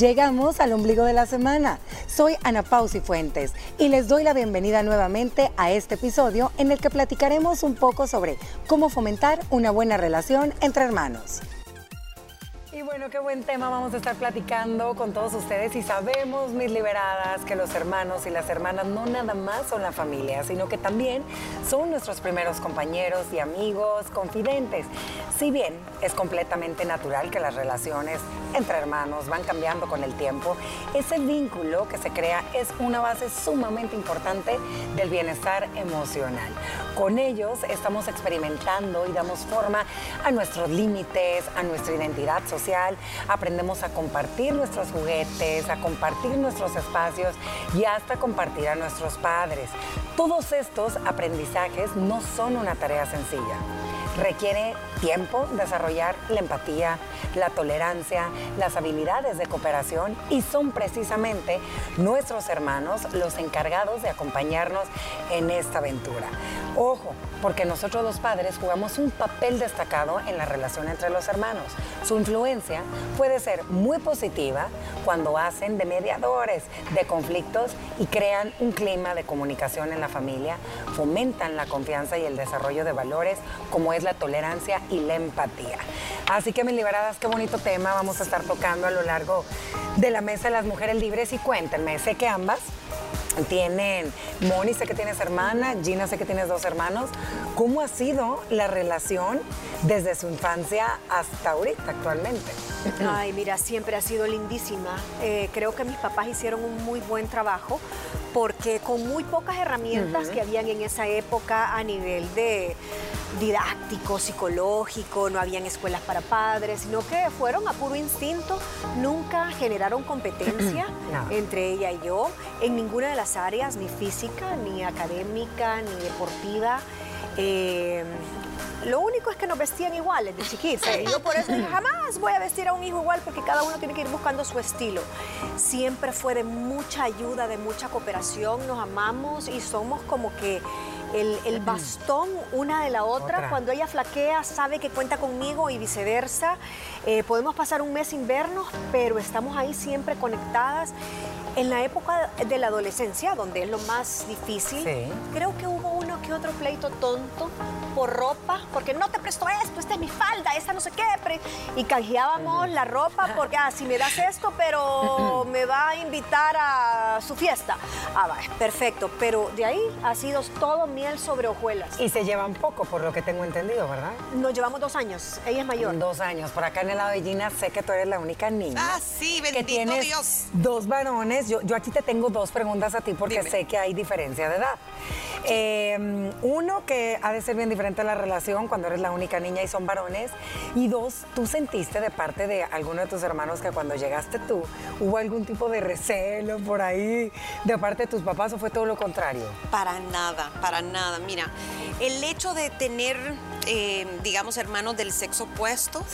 Llegamos al ombligo de la semana. Soy Ana Pausi Fuentes y les doy la bienvenida nuevamente a este episodio en el que platicaremos un poco sobre cómo fomentar una buena relación entre hermanos. Y bueno, qué buen tema vamos a estar platicando con todos ustedes y sabemos, mis liberadas, que los hermanos y las hermanas no nada más son la familia, sino que también son nuestros primeros compañeros y amigos, confidentes. Si bien es completamente natural que las relaciones entre hermanos van cambiando con el tiempo, ese vínculo que se crea es una base sumamente importante del bienestar emocional. Con ellos estamos experimentando y damos forma a nuestros límites, a nuestra identidad social aprendemos a compartir nuestros juguetes, a compartir nuestros espacios y hasta compartir a nuestros padres. Todos estos aprendizajes no son una tarea sencilla. Requiere tiempo desarrollar la empatía, la tolerancia, las habilidades de cooperación y son precisamente nuestros hermanos los encargados de acompañarnos en esta aventura. Ojo, porque nosotros los padres jugamos un papel destacado en la relación entre los hermanos. Su influencia puede ser muy positiva cuando hacen de mediadores de conflictos y crean un clima de comunicación en la familia, fomentan la confianza y el desarrollo de valores como es la tolerancia y la empatía. Así que mis liberadas, qué bonito tema vamos a estar tocando a lo largo de la mesa de las mujeres libres y cuéntenme, sé que ambas tienen, Moni, sé que tienes hermana, Gina, sé que tienes dos hermanos. ¿Cómo ha sido la relación desde su infancia hasta ahorita, actualmente? Ay, mira, siempre ha sido lindísima. Eh, creo que mis papás hicieron un muy buen trabajo porque con muy pocas herramientas que habían en esa época a nivel de didáctico, psicológico, no habían escuelas para padres, sino que fueron a puro instinto, nunca generaron competencia entre ella y yo en ninguna de las áreas, ni física, ni académica, ni deportiva. Eh, lo único es que nos vestían iguales de chiquitos. Yo por eso jamás voy a vestir a un hijo igual porque cada uno tiene que ir buscando su estilo. Siempre fue de mucha ayuda, de mucha cooperación, nos amamos y somos como que el, bastón una de la otra. Cuando ella flaquea, sabe que cuenta conmigo y viceversa. Eh, podemos pasar un mes sin vernos, pero estamos ahí siempre conectadas. En la época de la adolescencia, donde es lo más difícil, creo que hubo uno que otro pleito tonto por ropa, porque no te presto esto, esta es mi falda, esta no sé qué. Y canjeábamos la ropa porque, ah, si me das esto, pero me va a invitar a su fiesta. Ah, va, perfecto. Pero de ahí ha sido todo miel sobre hojuelas. Y se llevan poco, por lo que tengo entendido, ¿verdad? Nos llevamos dos años. Ella es mayor. Dos años. Por acá en el lado de Gina sé que tú eres la única niña. Ah, sí, bendito que tienes Dios. Dos varones. Yo, yo aquí te tengo dos preguntas a ti porque sé que hay diferencia de edad. Em, uno, que ha de ser bien diferente la relación cuando eres la única niña y son varones. Y dos, ¿tú sentiste de parte de alguno de tus hermanos que cuando llegaste tú hubo algún tipo de recelo por ahí de parte de tus papás o fue todo lo contrario? Para nada, para nada. Mira, el hecho de tener, eh, digamos, hermanos del sexo opuesto,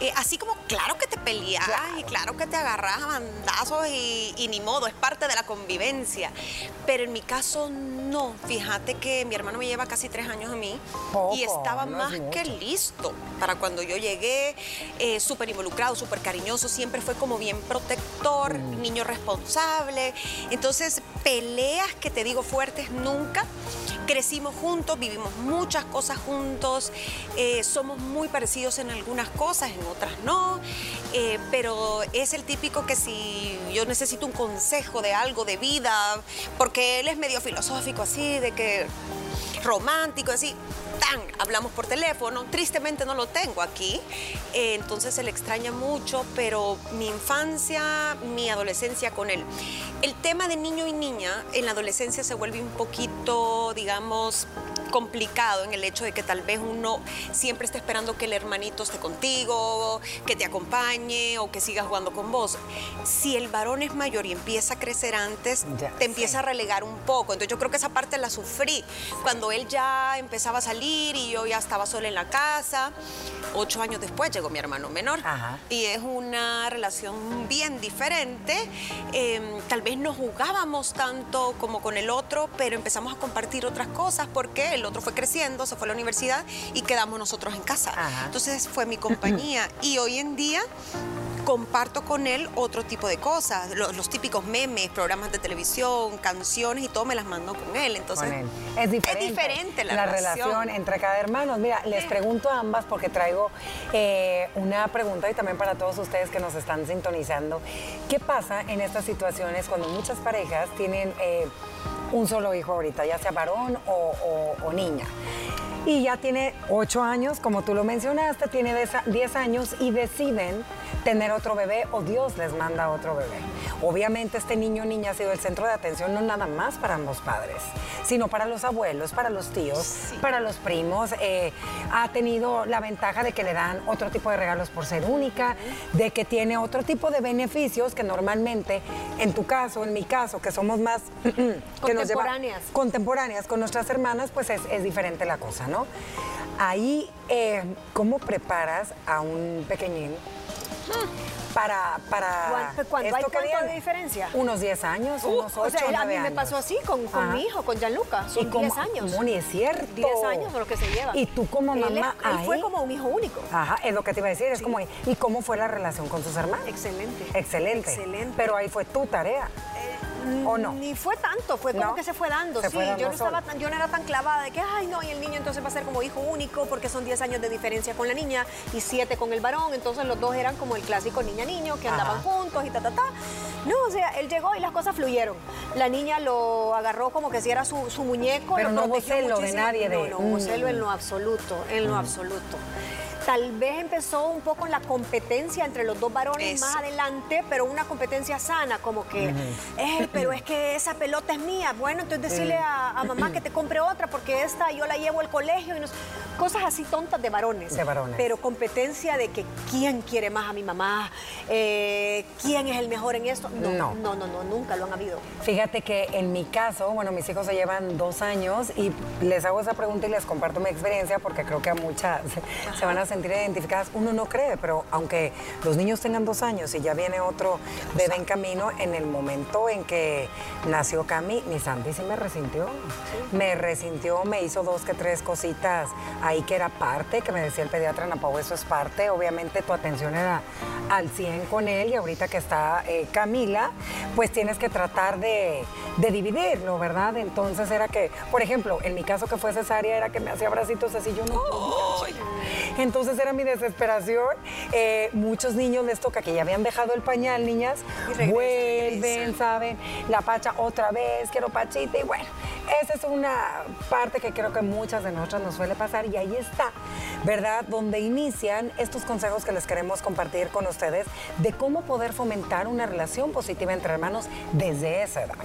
eh, así como claro que te peleas y claro que te agarras a bandazos y, y ni modo, es parte de la convivencia. Pero en mi caso no, fíjate que mi hermano me lleva casi tres años a mí y estaba más que listo para cuando yo llegué, eh, súper involucrado, súper cariñoso, siempre fue como bien protector, Mm. niño responsable. Entonces, peleas que te digo fuertes nunca. Crecimos juntos, vivimos muchas cosas juntos, eh, somos muy parecidos en algunas cosas, en otras no, eh, pero es el típico que si yo necesito un consejo de algo de vida, porque él es medio filosófico así, de que romántico, así, tan, hablamos por teléfono, tristemente no lo tengo aquí, eh, entonces se le extraña mucho, pero mi infancia, mi adolescencia con él. El tema de niño y niña en la adolescencia se vuelve un poquito, digamos, complicado en el hecho de que tal vez uno siempre está esperando que el hermanito esté contigo, que te acompañe o que siga jugando con vos. Si el varón es mayor y empieza a crecer antes, Ya, te empieza a relegar un poco. Entonces yo creo que esa parte la sufrí. Cuando él ya empezaba a salir y yo ya estaba sola en la casa, ocho años después llegó mi hermano menor. Ajá. Y es una relación bien diferente. Eh, tal vez no jugábamos tanto como con el otro, pero empezamos a compartir otras cosas porque el otro fue creciendo, se fue a la universidad y quedamos nosotros en casa. Ajá. Entonces fue mi compañía. y hoy en día comparto con él otro tipo de cosas, los, los típicos memes, programas de televisión, canciones y todo me las mando con él. Entonces, con él. Es diferente, es diferente la, la relación. relación. entre cada hermano. Mira, les pregunto a ambas porque traigo eh, una pregunta y también para todos ustedes que nos están sintonizando. ¿Qué pasa en estas situaciones cuando muchas parejas tienen eh, un solo hijo ahorita, ya sea varón o, niña? Y ya tiene 8 años, como tú lo mencionaste, tiene 10 años y deciden tener otro bebé o Dios les manda otro bebé. Obviamente este niño o niña ha sido el centro de atención no nada más para ambos padres, sino para los abuelos, para los tíos, para los primos. Eh, ha tenido la ventaja de que le dan otro tipo de regalos por ser única, de que tiene otro tipo de beneficios que normalmente, en tu caso, en mi caso, que somos más... que nos lleva- Contemporáneas. contemporáneas con nuestras hermanas, pues es, es diferente la cosa, ¿no? Ahí, eh, ¿cómo preparas a un pequeñín para, para ¿Cuánto- esto hay que cuánto de diferencia? Unos 10 años, Uh, unos 8, o sea, a mí 9 me años. pasó así con, con mi hijo, con Gianluca. ¿Y Son cómo- 10 años. Moni, es cierto. 10 años de lo que se lleva. Y tú como Él es- mamá él, fue como un hijo único. Ajá, es lo que te iba a decir, es como, ¿y cómo fue la relación con sus hermanos? Excelente. Excelente. Excelente. Pero ahí fue tu tarea, ¿o no? Ni fue tanto, fue como ¿No? que se fue dando. Se sí, fue dando yo no estaba tan, yo no era tan clavada de que, ay, no, y el niño entonces va a ser como hijo único porque son 10 años de diferencia con la niña y 7 con el varón, entonces los dos eran como el clásico niña-niño que andaban juntos y ta, ta, ta. No, o sea, él llegó y las cosas fluyeron. La niña lo agarró como que si era su, su muñeco. Pero lo no hubo protegió celo de nadie de- No, no hubo Mm. celo en lo absoluto, en lo absoluto. Tal vez empezó un poco la competencia entre los dos varones Eso. más adelante, pero una competencia sana, como que, "Ey, pero es que esa pelota es mía. Bueno, entonces decirle a, a mamá que te compre otra porque esta yo la llevo al colegio y no sé". Cosas así tontas de varones. De varones. Pero competencia de que quién quiere más a mi mamá, eh, quién es el mejor en esto. No, No. no, no, no, nunca lo han habido. Fíjate que en mi caso, bueno, mis hijos se llevan dos años y les hago esa pregunta y les comparto mi experiencia porque creo que a muchas se van a sentir identificadas. Uno no cree, pero aunque los niños tengan dos años y ya viene otro bebé en camino, en el momento en que nació Cami, mi Santi sí me resintió. Me resintió, me hizo dos que tres cositas ahí que era parte, que me decía el pediatra Ana Pau, eso es parte. Obviamente tu atención era al 100 con él y ahorita que está eh, Camila, pues tienes que tratar de, de dividirlo, ¿verdad? Entonces era que, por ejemplo, en mi caso que fue cesárea, era que me hacía abracitos así, yo no. Entonces era mi desesperación. Eh, muchos niños les toca que ya habían dejado el pañal, niñas, vuelven. ¿saben? La pacha otra vez, quiero pachita y bueno, esa es una parte que creo que muchas de nosotras nos suele pasar y ahí está, ¿verdad? Donde inician estos consejos que les queremos compartir con ustedes de cómo poder fomentar una relación positiva entre hermanos desde esa edad.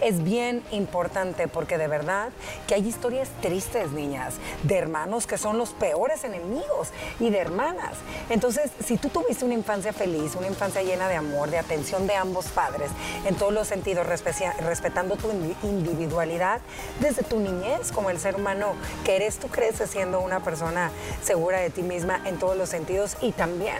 Es bien importante porque de verdad que hay historias tristes, niñas, de hermanos que son los peores enemigos y de hermanas. Entonces, si tú tuviste una infancia feliz, una infancia llena de amor, de atención de ambos padres, en todos los sentidos, respetando tu indi- individualidad, desde tu niñez, como el ser humano que eres, tú creces siendo una persona segura de ti misma en todos los sentidos y también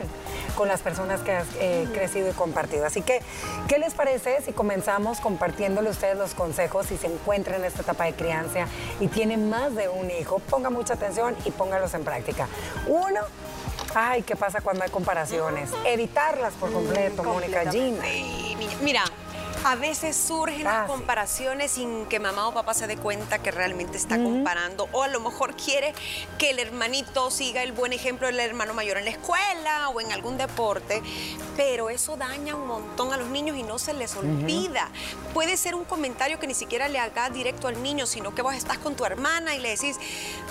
con las personas que has eh, crecido y compartido. Así que, ¿qué les parece si comenzamos compartiéndole a ustedes los consejos si se encuentran en esta etapa de crianza y tienen más de un hijo? Ponga mucha atención y póngalos en práctica. Uno, ay, ¿qué pasa cuando hay comparaciones? Evitarlas por completo, Mónica mi- Mira, a veces surgen las comparaciones sin que mamá o papá se dé cuenta que realmente está comparando. O a lo mejor quiere que el hermanito siga el buen ejemplo del hermano mayor en la escuela o en algún deporte. Pero eso daña un montón a los niños y no se les olvida. Puede ser un comentario que ni siquiera le haga directo al niño, sino que vos estás con tu hermana y le decís,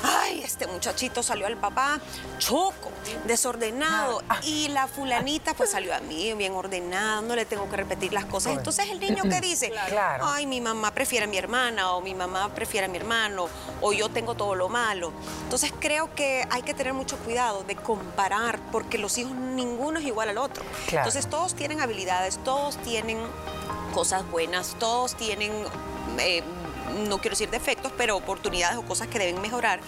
ay, este muchachito salió al papá choco, desordenado. Ah, ah. Y la fulanita pues salió a mí bien ordenada, no le tengo que repetir las cosas. Entonces el niño que dice, Claro. ay, mi mamá prefiere a mi hermana o mi mamá prefiere a mi hermano o yo tengo todo lo malo. Entonces creo que hay que tener mucho cuidado de comparar porque los hijos ninguno es igual al otro. Claro. Entonces todos tienen habilidades, todos tienen cosas buenas, todos tienen... eh, no quiero decir defectos, pero oportunidades o cosas que deben mejorar.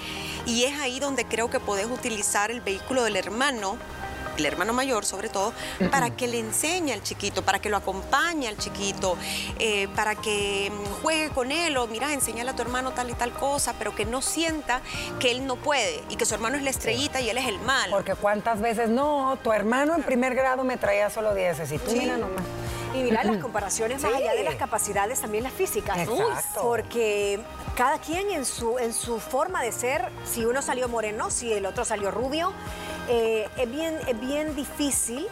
Y es ahí donde creo que podés utilizar el vehículo del hermano el hermano mayor sobre todo, para que le enseñe al chiquito, para que lo acompañe al chiquito, eh, para que mm, juegue con él o mira, enseñale a tu hermano tal y tal cosa, pero que no sienta que él no puede y que su hermano es la estrellita y él es el mal. Porque cuántas veces, no, tu hermano en primer grado me traía solo 10 y tú mira nomás. Y mira, las comparaciones más allá de las capacidades, también las físicas. Exacto. Porque cada quien en su, en su forma de ser, si uno salió moreno, si el otro salió rubio, eh, es, bien, es bien difícil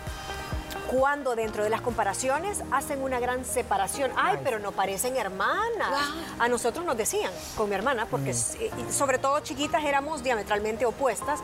cuando dentro de las comparaciones hacen una gran separación. Ay, pero no parecen hermanas. A nosotros nos decían con mi hermana, porque mm. sobre todo chiquitas éramos diametralmente opuestas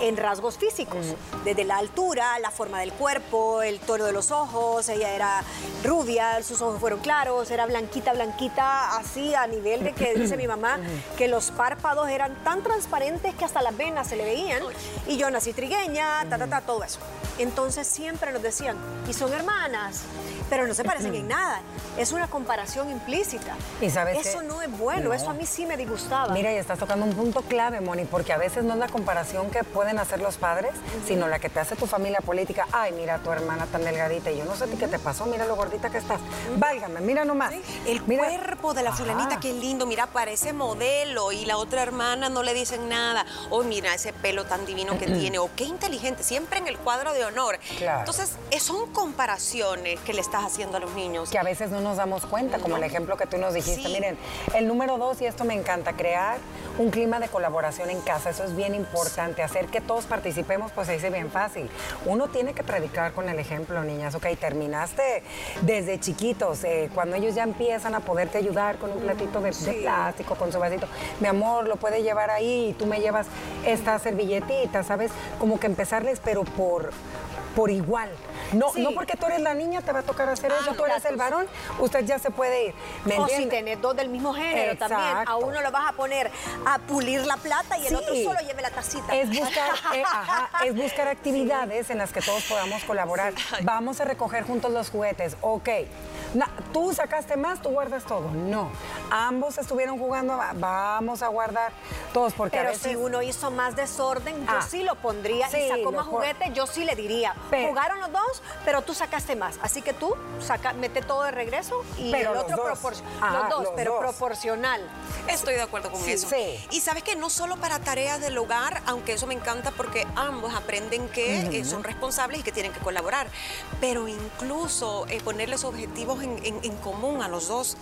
en rasgos físicos, mm. desde la altura, la forma del cuerpo, el tono de los ojos, ella era rubia, sus ojos fueron claros, era blanquita, blanquita, así a nivel de que dice mi mamá que los párpados eran tan transparentes que hasta las venas se le veían y yo nací trigueña, ta, ta, ta, todo eso. Entonces siempre nos decían, y son hermanas, pero no se parecen en nada. Es una comparación implícita. ¿Y sabes eso no es bueno, eso a mí sí me disgustaba. Mira, y estás tocando un punto clave, Moni, porque a veces no es la comparación que pueden hacer los padres, sino la que te hace tu familia política. Ay, mira, tu hermana tan delgadita, y yo no sé qué te pasó, mira lo gordita que estás. Válgame, mira nomás. El cuerpo de la fulanita, qué lindo, mira, parece modelo, y la otra hermana no le dicen nada. Oh, mira ese pelo tan divino que tiene, o qué inteligente, siempre en el cuadro de honor. Entonces, son comparaciones que le estás haciendo a los niños. Que a veces no nos damos cuenta, como el ejemplo que tú nos dijiste. Miren, el número dos, y esto me encanta, crear un clima de colaboración en casa. Eso es bien importante. Hacer que todos participemos, pues se dice bien fácil. Uno tiene que predicar con el ejemplo, niñas. Ok, terminaste desde chiquitos, eh, cuando ellos ya empiezan a poderte ayudar con un platito de, plástico, con su vasito. Mi amor, lo puede llevar ahí y tú me llevas esta servilletita, ¿sabes? Como que empezarles, pero por por igual. No, no porque tú eres la niña te va a tocar hacer eso, ah, tú eres el varón, usted ya se puede ir. o si tenés dos del mismo género también, a uno lo vas a poner a pulir la plata y el otro solo lleve la tacita. Es buscar, eh, es buscar actividades en las que todos podamos colaborar. Vamos a recoger juntos los juguetes, ok. tú sacaste más, tú guardas todo. No, ambos estuvieron jugando, vamos a guardar todos porque Pero a veces... si uno hizo más desorden, yo ah, sí lo pondría y sacó más juguetes, yo sí le diría, jugaron los dos, pero tú sacaste más. Así que tú saca, mete todo de regreso y el otro proporcional. Los dos, pero proporcional. Estoy de acuerdo con eso. Y sabes que no solo para tareas del hogar, aunque eso me encanta porque ambos aprenden que eh, son responsables y que tienen que colaborar, pero incluso eh, ponerles objetivos en, común a los dos.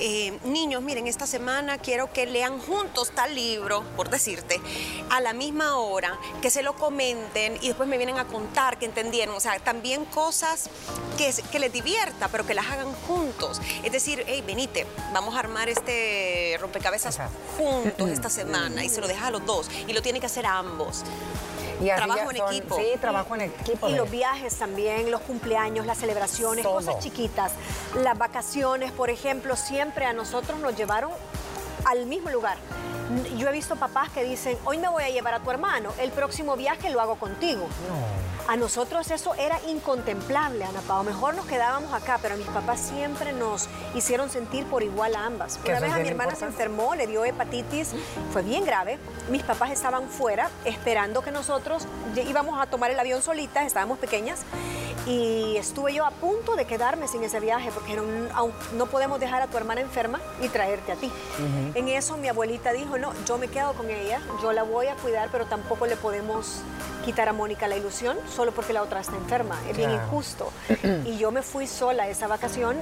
Eh, niños, miren, esta semana quiero que lean juntos tal libro, por decirte, a la misma hora, que se lo comenten y después me vienen a contar que entendieron. O sea, también cosas que, que les divierta, pero que las hagan juntos. Es decir, hey, venite, vamos a armar este rompecabezas juntos esta semana y se lo deja a los dos y lo tiene que hacer a ambos. Y trabajo en equipo. Sí, trabajo en equipo. Y los viajes también, los cumpleaños, las celebraciones, cosas chiquitas. Las vacaciones, por ejemplo, siempre a nosotros nos llevaron al mismo lugar. Yo he visto papás que dicen, hoy me voy a llevar a tu hermano, el próximo viaje lo hago contigo. A nosotros eso era incontemplable, Ana Pao. Mejor nos quedábamos acá, pero mis papás siempre nos hicieron sentir por igual a ambas. Una vez a mi hermana se enfermó, le dio hepatitis, fue bien grave. Mis papás estaban fuera esperando que nosotros íbamos a tomar el avión solitas, estábamos pequeñas y estuve yo a punto de quedarme sin ese viaje porque no podemos dejar a tu hermana enferma y traerte a ti. En eso mi abuelita dijo, no, yo me quedo con ella, yo la voy a cuidar, pero tampoco le podemos quitar a Mónica la ilusión solo porque la otra está enferma. Es bien injusto. y yo me fui sola esa vacación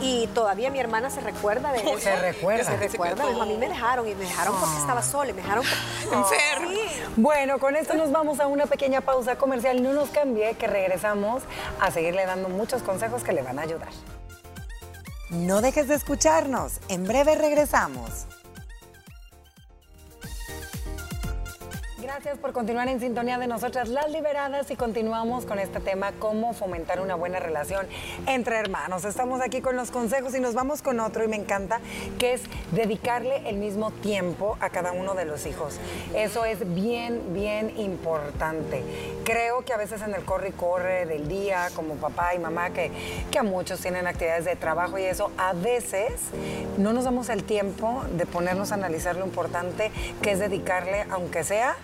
y todavía mi hermana se recuerda de eso. Se recuerda. Se recuerda. a mí me dejaron y me dejaron porque ah. estaba sola, me dejaron enferma. Bueno, con esto nos vamos a una pequeña pausa comercial. No nos cambie, que regresamos a seguirle dando muchos consejos que le van a ayudar. No dejes de escucharnos. En breve regresamos. Gracias por continuar en sintonía de nosotras las liberadas y continuamos con este tema, cómo fomentar una buena relación entre hermanos. Estamos aquí con los consejos y nos vamos con otro y me encanta, que es dedicarle el mismo tiempo a cada uno de los hijos. Eso es bien, bien importante. Creo que a veces en el corre y corre del día, como papá y mamá, que, que a muchos tienen actividades de trabajo y eso, a veces no nos damos el tiempo de ponernos a analizar lo importante que es dedicarle, aunque sea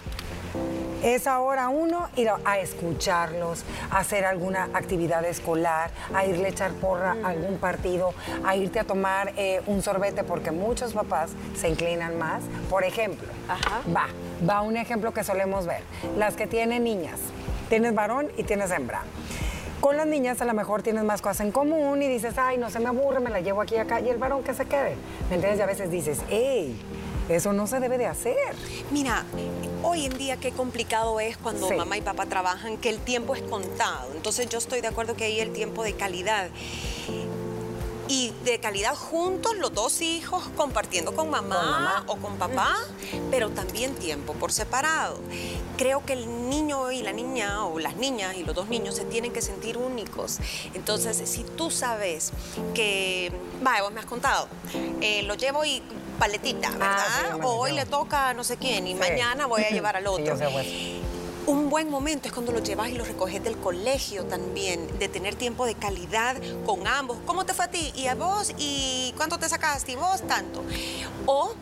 Es ahora uno ir a escucharlos, a hacer alguna actividad escolar, a irle a echar porra a algún partido, a irte a tomar eh, un sorbete, porque muchos papás se inclinan más. Por ejemplo, va, va un ejemplo que solemos ver. Las que tienen niñas, tienes varón y tienes hembra. Con las niñas a lo mejor tienes más cosas en común y dices, ay, no se me aburre, me la llevo aquí y acá, y el varón que se quede. ¿Me entiendes? Y a veces dices, hey, eso no se debe de hacer. Mira, hoy en día qué complicado es cuando mamá y papá trabajan, que el tiempo es contado. Entonces yo estoy de acuerdo que hay el tiempo de calidad y de calidad juntos, los dos hijos compartiendo con mamá, o con papá, pero también tiempo por separado. Creo que el niño y la niña, o las niñas y los dos niños, se tienen que sentir únicos. Entonces, si tú sabes que, vaya, vos me has contado, eh, lo llevo y paletita, ah, ¿verdad? o hoy le toca a no sé quién y mañana voy a llevar al otro. Un buen momento es cuando lo llevas y lo recoges del colegio también, de tener tiempo de calidad con ambos. ¿Cómo te fue a ti? ¿Y a vos? ¿Y cuánto te sacaste? ¿Y vos? Tanto. O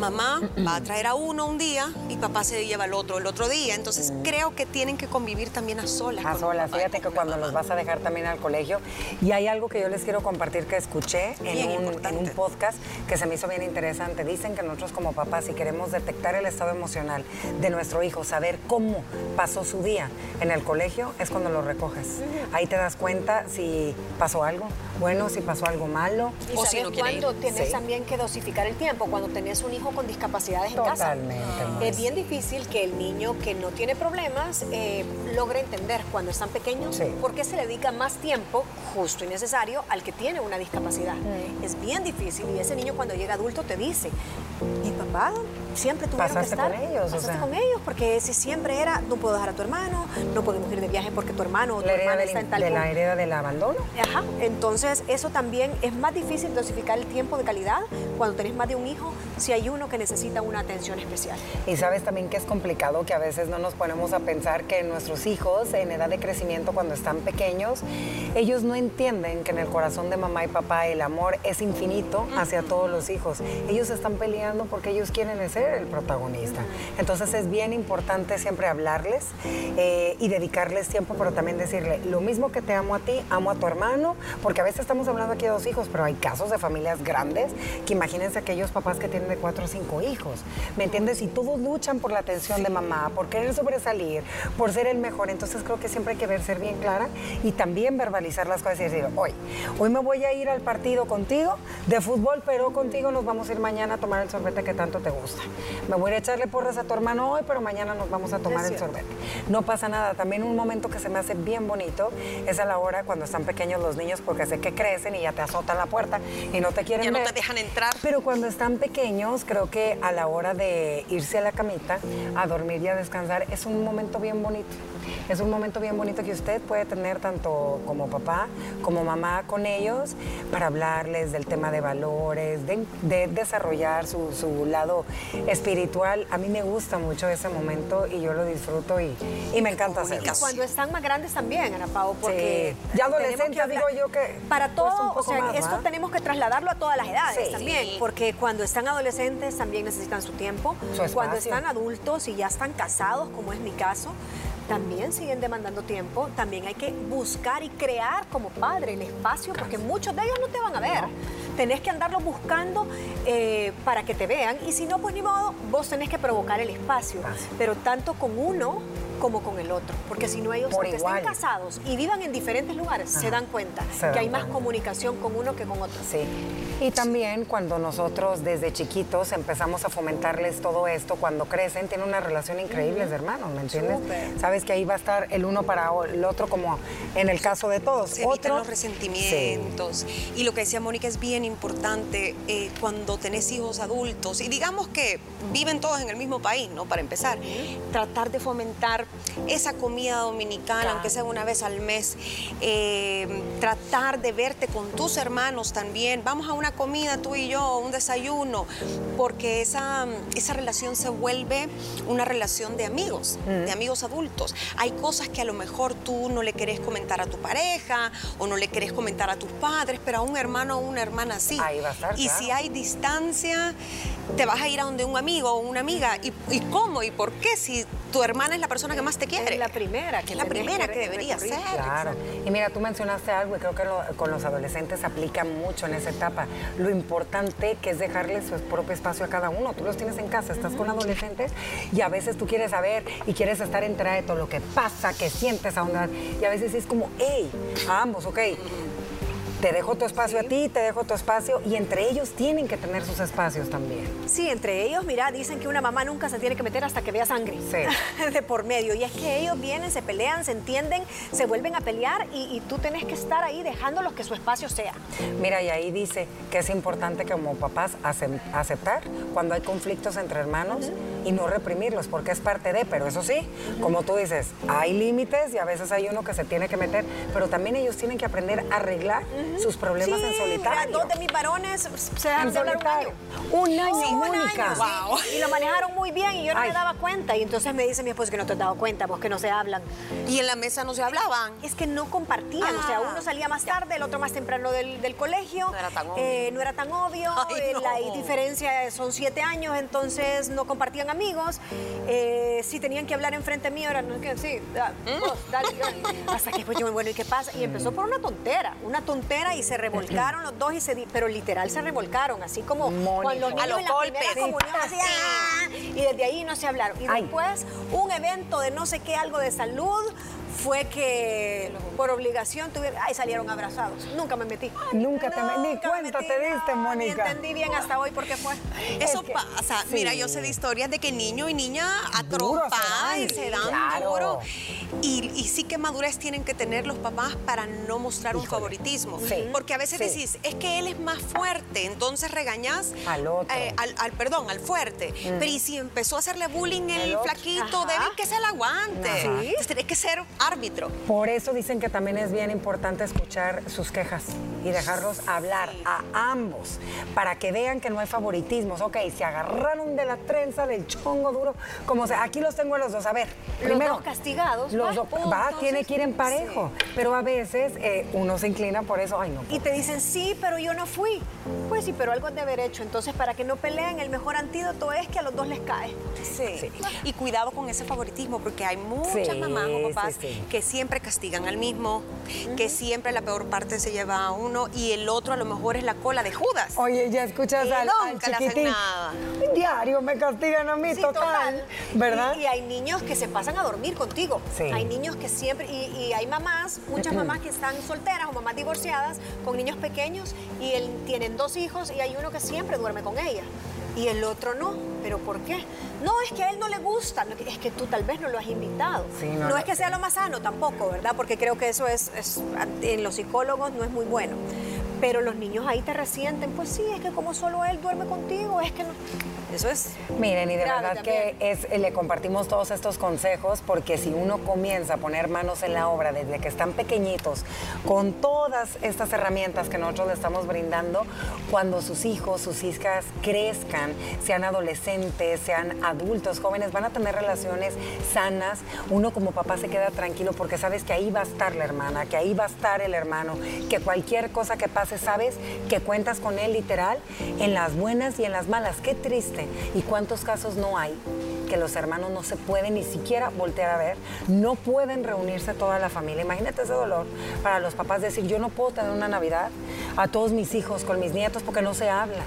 mamá va a traer a uno un día y papá se lleva al otro el otro día. Entonces creo que tienen que convivir también a solas. A solas, fíjate que cuando los vas a dejar también al colegio. Y hay algo que yo les quiero compartir que escuché en un, en un, podcast que se me hizo bien interesante. Dicen que nosotros como papás, si queremos detectar el estado emocional de nuestro hijo, saber cómo pasó su día. En el colegio, es cuando lo recoges. Ahí te das cuenta si pasó algo bueno, si pasó algo malo. ¿Y o si no cuando tienes también que dosificar el tiempo, cuando tenés un hijo con discapacidades en casa. Es bien difícil que el niño que no tiene problemas eh, logre entender cuando están pequeños por qué se le dedica más tiempo justo y necesario al que tiene una discapacidad. Es bien difícil y ese niño cuando llega adulto te dice, mi papá siempre tuvieron que estar con ellos, pasaste con ellos, porque ese siempre era, no puedo dejar a tu hermano, no podemos ir de viaje porque tu hermano o tu hermana está en tal de la hereda del abandono. Ajá, entonces eso también es más difícil dosificar el tiempo de calidad cuando tenés más de un hijo, si hay uno que necesita una atención especial. Y sabes también que es complicado que a veces no nos ponemos a pensar que nuestros hijos en edad de crecimiento cuando están pequeños, ellos no entienden que en el corazón de mamá y papá el amor es infinito hacia todos los hijos. Ellos están peleando porque ellos quieren ser el protagonista. Entonces es bien importante siempre hablarles eh, y dedicarles tiempo, pero también decirle, lo mismo que te amo a ti, amo a tu hermano, porque a veces estamos hablando aquí de dos hijos, pero hay casos de familias grandes que imagínense aquellos papás que tienen de cuatro o cinco hijos, ¿me entiendes? Y todos luchan por la atención de mamá, por querer sobresalir, por ser el mejor. Entonces creo que siempre hay que ver, ser bien clara y también verbalizar las cosas y decir, hoy, hoy me voy a ir al partido contigo de fútbol, pero contigo nos vamos a ir mañana a tomar el sorbete que tanto te gusta. Me voy a echarle porras a tu hermano hoy, pero mañana nos vamos a tomar el sorbete. No pasa nada. También un momento que se me hace bien bonito es a la hora cuando están pequeños los niños, porque sé que crecen y ya te azotan la puerta y no te quieren ya no te dejan entrar. Pero cuando están pequeños, creo que a la hora de irse a la camita, a dormir y a descansar, es un momento bien bonito. Es un momento bien bonito que usted puede tener tanto como papá como mamá con ellos para hablarles del tema de valores, de, desarrollar su, su, lado espiritual. A mí me gusta mucho ese momento y yo lo disfruto y, y me encanta hacerlo. Y cuando están más grandes también, Ana Pau, porque... Ya adolescentes, digo yo que... Para todo, o sea, esto tenemos que trasladarlo a todas las edades también, porque cuando están adolescentes también necesitan su tiempo. cuando están adultos y ya están casados, como es mi caso, también siguen demandando tiempo, también hay que buscar y crear como padre el espacio, porque muchos de ellos no te van a ver. Tenés que andarlo buscando eh, para que te vean, y si no, pues ni modo, vos tenés que provocar el espacio. Pero tanto con uno como con el otro. Porque si no ellos, aunque estén casados y vivan en diferentes lugares, se dan cuenta que hay más comunicación con uno que con otro. Sí. Y también cuando nosotros desde chiquitos empezamos a fomentarles todo esto, cuando crecen, tienen una relación increíble de hermanos, ¿me entiendes? Sabes que ahí va a estar el uno para el otro, como en el caso de todos. Se evitan los resentimientos. Y lo que decía Mónica es bien importante eh, cuando tenés hijos adultos, y digamos que viven todos en el mismo país, ¿no? Para empezar, tratar de fomentar esa comida dominical, aunque sea una vez al mes, eh, tratar de verte con tus hermanos también. Vamos a una comida tú y yo, un desayuno, porque esa, esa relación se vuelve una relación de amigos, de amigos adultos. Hay cosas que a lo mejor tú no le querés comentar a tu pareja o no le querés comentar a tus padres, pero a un hermano o una hermana así. Ahí va a estar, Y claro. si hay distancia, te vas a ir a donde un amigo o una amiga. ¿Y, y cómo? ¿Y por qué? Si tu hermana es la persona que más te quiere. Es la primera que Es la primera que que debería recurrir. ser. Claro. Y mira, tú mencionaste algo y creo que lo- con los adolescentes aplica mucho en esa etapa. Lo importante que es dejarles su propio espacio a cada uno. Tú los tienes en casa, estás con adolescentes y a veces tú quieres saber y quieres estar enterada de todo lo que pasa, que sientes, a dónde van. Y a veces es como, hey, a ambos, ok. Te dejo tu espacio a ti, te dejo tu espacio y entre ellos tienen que tener sus espacios también. Sí, entre ellos, mira, dicen que una mamá nunca se tiene que meter hasta que vea sangre Sí. de por medio. Y es que ellos vienen, se pelean, se entienden, se vuelven a pelear y, y tú tenés que estar ahí dejándolos que su espacio sea. Mira, y ahí dice que es importante como papás aceptar cuando hay conflictos entre hermanos y no reprimirlos, porque es parte de, pero eso sí, como tú dices, hay límites y a veces hay uno que se tiene que meter, pero también ellos tienen que aprender a arreglar sus problemas sí, en solitario. dos de mis varones se dejaron de hablar un año. solitario. Un año, Sí, un Mónica. año, sí. Y lo manejaron muy bien y yo no Ay. me daba cuenta. Y entonces me dice mi esposo que no te has dado cuenta, vos que no se hablan. Y en la mesa no se hablaban. Es que no compartían, o sea, Ah. uno salía más tarde, el otro más temprano del, del colegio. No era tan obvio. Eh, no era tan obvio, Ay, eh, no. la diferencia son siete años, entonces no compartían amigos. Eh, si tenían que hablar enfrente mío, era, no, que sí, da, ¿Mm? vos, dale, yo. hasta que después yo, bueno, ¿y qué pasa? Y empezó por una tontera, una tontera y se revolcaron los dos, y se, di- pero literal se revolcaron, así como Mónica. cuando los A niños los en la golpes. primera comunión, así, ¡ah! y desde ahí no se hablaron. Y Ay. después, un evento de no sé qué, algo de salud, fue que por obligación tuvieron, ay, salieron abrazados. Nunca me metí. Nunca te me- ni me cuenta metí, te diste, no, Mónica. Ni entendí bien hasta hoy por qué fue. Eso Es que- pasa. sí. Mira, yo sé de historias de que niño y niña a Duro se trompa dan, y se dan claro. duro. Y, y sí que madurez tienen que tener los papás para no mostrar un favoritismo. Sí. Porque a veces Sí. decís, es que él es más fuerte, entonces regañás Al otro. eh, al, al- perdón, al fuerte. Pero y si empezó a hacerle bullying el, flaquito, débil, que se la aguante. Tenés que ser árbitro. Por eso dicen que también es bien importante escuchar sus quejas y dejarlos hablar a ambos para que vean que no hay favoritismos. Ok, se agarraron de la trenza, del chongo duro, como sea. Aquí los tengo a los dos. A ver, Los primero. dos castigados, Los dos- va, entonces, tiene que ir en parejo. Pero a veces eh, uno se inclina por eso. Ay, no. Y te dicen, sí, pero yo no fui. Sí, pero algo han de haber hecho. Entonces, para que no peleen, el mejor antídoto es que a los dos les cae. Sí. Y cuidado con ese favoritismo, porque hay muchas Sí, mamás o papás sí. que siempre castigan al mismo, que siempre la peor parte se lleva a uno y el otro a lo mejor es la cola de Judas. Oye, ya escuchas Y al, al nunca le hacen nada. Diario me castigan a mí, Sí, total. ¿Verdad? Y, y hay niños que se pasan a dormir contigo. Sí. Hay niños que siempre, y, y hay mamás, muchas mamás que están solteras o mamás divorciadas con niños pequeños y él, tienen dos hijos y hay uno que siempre duerme con ella. Y el otro no. ¿Pero por qué? No, es que a él no le gusta. Es que tú tal vez no lo has invitado. Sí, no, no, no, es que sea lo más sano tampoco, ¿verdad? Porque creo que eso es, es- en los psicólogos no es muy bueno. Pero los niños ahí te resienten. Pues sí, es que como solo él duerme contigo, es que no. Eso es Miren, y de verdad que es, le compartimos todos estos consejos porque si uno comienza a poner manos en la obra desde que están pequeñitos, con todas estas herramientas que nosotros le estamos brindando, cuando sus hijos, sus hijas crezcan, sean adolescentes, sean adultos, jóvenes, van a tener relaciones sanas, uno como papá se queda tranquilo porque sabes que ahí va a estar la hermana, que ahí va a estar el hermano, que cualquier cosa que pase, sabes que cuentas con él literal en las buenas y en las malas. Qué triste. ¿Y cuántos casos no hay? que los hermanos no se pueden ni siquiera voltear a ver, no pueden reunirse toda la familia. Imagínate ese dolor para los papás decir, yo no puedo tener una Navidad a todos mis hijos con mis nietos porque no se habla.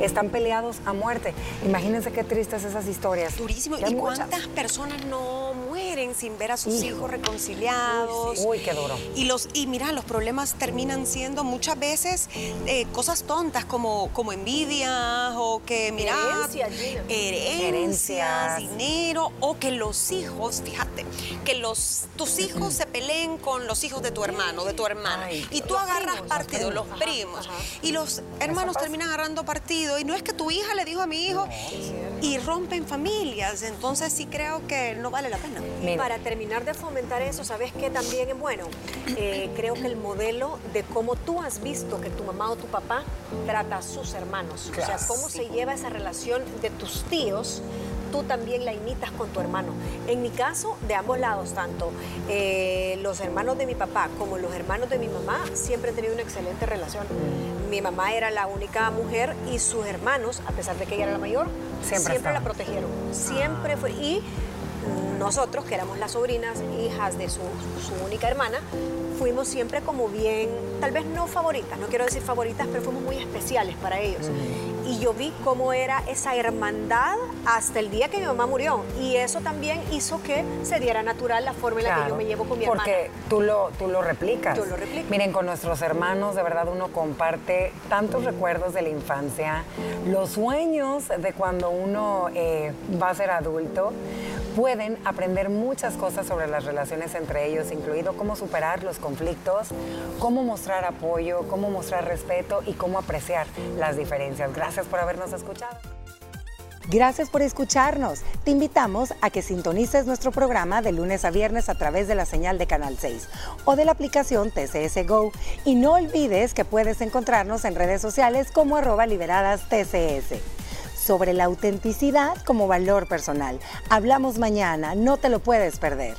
Están peleados a muerte. Imagínense qué tristes esas historias. Durísimo. Y hay ¿Y muchas. cuántas personas no mueren sin ver a sus Hijo. hijos reconciliados? Uy, qué duro. Y, los, y mira, los problemas terminan siendo muchas veces eh, cosas tontas como, como envidia o que, mira, Herencias, Gina. herencias, Herencias. dinero o que los hijos, fíjate, que los, tus hijos se peleen con los hijos de tu hermano, de tu hermana. Ay, y tú agarras primos, partido, los los primos. Y los hermanos terminan agarrando partido. Y no es que tu hija le dijo a mi hijo y rompen familias. Entonces sí creo que no vale la pena. Mira. Para terminar de fomentar eso, ¿sabes qué también es bueno? Eh, creo que el modelo de cómo tú has visto que tu mamá o tu papá trata a sus hermanos. O sea, Claro. cómo se lleva esa relación de tus tíos. tú también la imitas con tu hermano. En mi caso, de ambos lados, tanto eh, los hermanos de mi papá como los hermanos de mi mamá, siempre han tenido una excelente relación. Mi mamá era la única mujer y sus hermanos, a pesar de que ella era la mayor, siempre, la protegieron. Siempre fue. Y nosotros, que éramos las sobrinas, hijas de su, única hermana, fuimos siempre como bien, tal vez no favoritas, no quiero decir favoritas, pero fuimos muy especiales para ellos. Y yo vi cómo era esa hermandad hasta el día que mi mamá murió. Y eso también hizo que se diera natural la forma en la que yo me llevo con mi hermana. Porque tú lo, tú lo replicas. Tú lo replicas. Miren, con nuestros hermanos, de verdad uno comparte tantos recuerdos de la infancia, los sueños de cuando uno eh, va a ser adulto pueden aprender muchas cosas sobre las relaciones entre ellos, incluido cómo superar los conflictos, cómo mostrar apoyo, cómo mostrar respeto y cómo apreciar las diferencias. Gracias por habernos escuchado. Gracias por escucharnos. Te invitamos a que sintonices nuestro programa de lunes a viernes a través de la señal de Canal 6 o de la aplicación TCS Go. Y no olvides que puedes encontrarnos en redes sociales como arroba liberadas TCS sobre la autenticidad como valor personal. Hablamos mañana, no te lo puedes perder.